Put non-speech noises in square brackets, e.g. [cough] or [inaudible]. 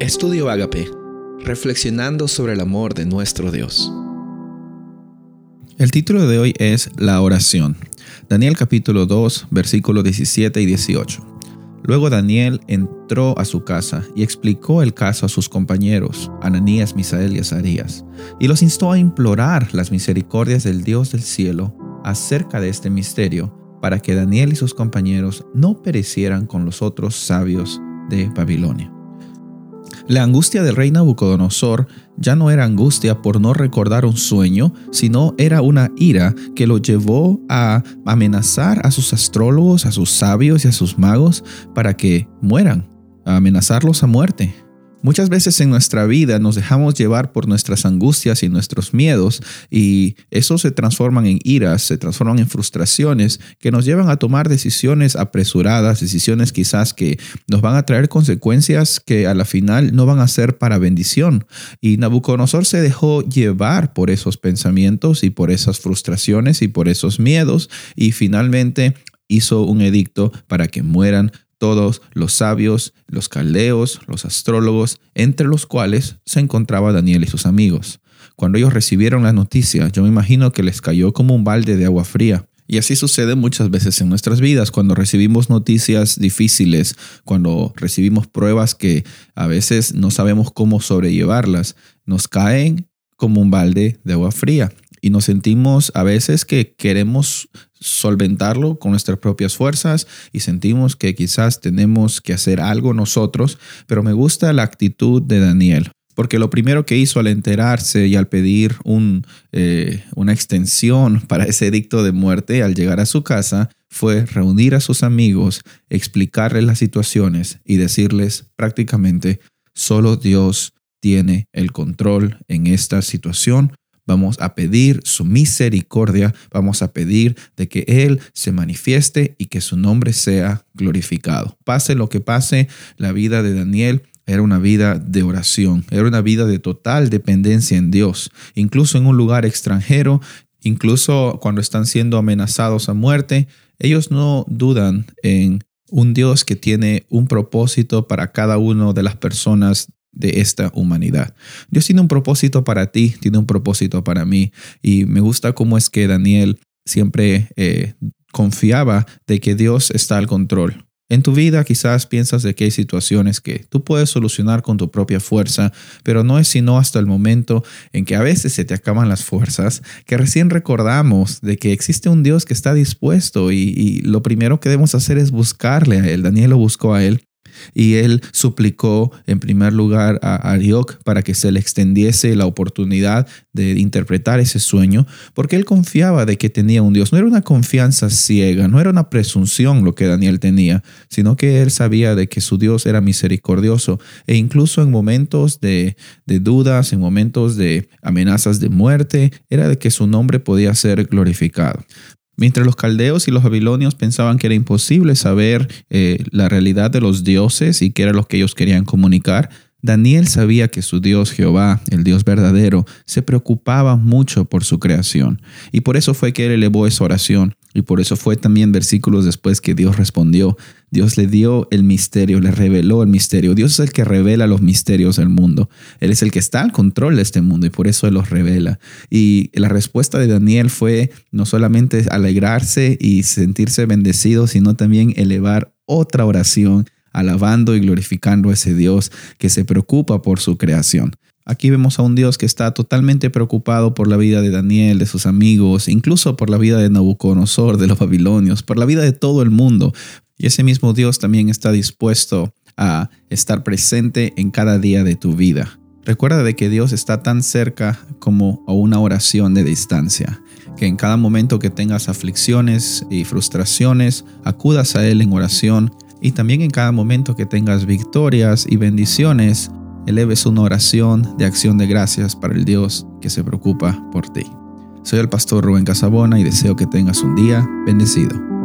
Estudio Agape, reflexionando sobre el amor de nuestro Dios. El título de hoy es La oración. Daniel capítulo 2, versículos 17 y 18. Luego Daniel entró a su casa y explicó el caso a sus compañeros, Ananías, Misael y Azarías, y los instó a implorar las misericordias del Dios del cielo acerca de este misterio, para que Daniel y sus compañeros no perecieran con los otros sabios de Babilonia. La angustia del rey Nabucodonosor ya no era angustia por no recordar un sueño, sino era una ira que lo llevó a amenazar a sus astrólogos, a sus sabios y a sus magos para que mueran, a amenazarlos a muerte. Muchas veces en nuestra vida nos dejamos llevar por nuestras angustias y nuestros miedos y eso se transforman en iras, se transforman en frustraciones que nos llevan a tomar decisiones apresuradas, decisiones quizás que nos van a traer consecuencias que a la final no van a ser para bendición. Y Nabucodonosor se dejó llevar por esos pensamientos y por esas frustraciones y por esos miedos y finalmente hizo un edicto para que mueran todos los sabios, los caldeos, los astrólogos, entre los cuales se encontraba Daniel y sus amigos. Cuando ellos recibieron la noticia, yo me imagino que les cayó como un balde de agua fría. Y así sucede muchas veces en nuestras vidas, cuando recibimos noticias difíciles, cuando recibimos pruebas que a veces no sabemos cómo sobrellevarlas, nos caen como un balde de agua fría y nos sentimos a veces que queremos solventarlo con nuestras propias fuerzas y sentimos que quizás tenemos que hacer algo nosotros, pero me gusta la actitud de Daniel. Porque lo primero que hizo al enterarse y al pedir un, eh, una extensión [laughs] para ese edicto de muerte al llegar a su casa fue reunir a sus amigos, explicarles las situaciones y decirles prácticamente, solo Dios tiene el control en esta situación Vamos a pedir su misericordia, vamos a pedir de que Él se manifieste y que su nombre sea glorificado. Pase lo que pase, la vida de Daniel era una vida de oración, era una vida de total dependencia en Dios, incluso en un lugar extranjero, incluso cuando están siendo amenazados a muerte, ellos no dudan en un Dios que tiene un propósito para cada una de las personas de esta humanidad. Dios tiene un propósito para ti, tiene un propósito para mí y me gusta cómo es que Daniel siempre eh, confiaba de que Dios está al control. En tu vida quizás piensas de que hay situaciones que tú puedes solucionar con tu propia fuerza, pero no es sino hasta el momento en que a veces se te acaban las fuerzas, que recién recordamos de que existe un Dios que está dispuesto y, y lo primero que debemos hacer es buscarle a Él. Daniel lo buscó a Él y él suplicó en primer lugar a Arioc para que se le extendiese la oportunidad de interpretar ese sueño, porque él confiaba de que tenía un Dios. No era una confianza ciega, no era una presunción lo que Daniel tenía, sino que él sabía de que su Dios era misericordioso e incluso en momentos de, de dudas, en momentos de amenazas de muerte, era de que su nombre podía ser glorificado. Mientras los caldeos y los babilonios pensaban que era imposible saber eh, la realidad de los dioses y qué era lo que ellos querían comunicar, Daniel sabía que su Dios Jehová, el Dios verdadero, se preocupaba mucho por su creación. Y por eso fue que él elevó esa oración. Y por eso fue también versículos después que Dios respondió. Dios le dio el misterio, le reveló el misterio. Dios es el que revela los misterios del mundo. Él es el que está al control de este mundo y por eso Él los revela. Y la respuesta de Daniel fue no solamente alegrarse y sentirse bendecido, sino también elevar otra oración alabando y glorificando a ese Dios que se preocupa por su creación. Aquí vemos a un Dios que está totalmente preocupado por la vida de Daniel, de sus amigos, incluso por la vida de Nabucodonosor, de los babilonios, por la vida de todo el mundo. Y ese mismo Dios también está dispuesto a estar presente en cada día de tu vida. Recuerda de que Dios está tan cerca como a una oración de distancia, que en cada momento que tengas aflicciones y frustraciones, acudas a Él en oración y también en cada momento que tengas victorias y bendiciones, eleves una oración de acción de gracias para el Dios que se preocupa por ti. Soy el pastor Rubén Casabona y deseo que tengas un día bendecido.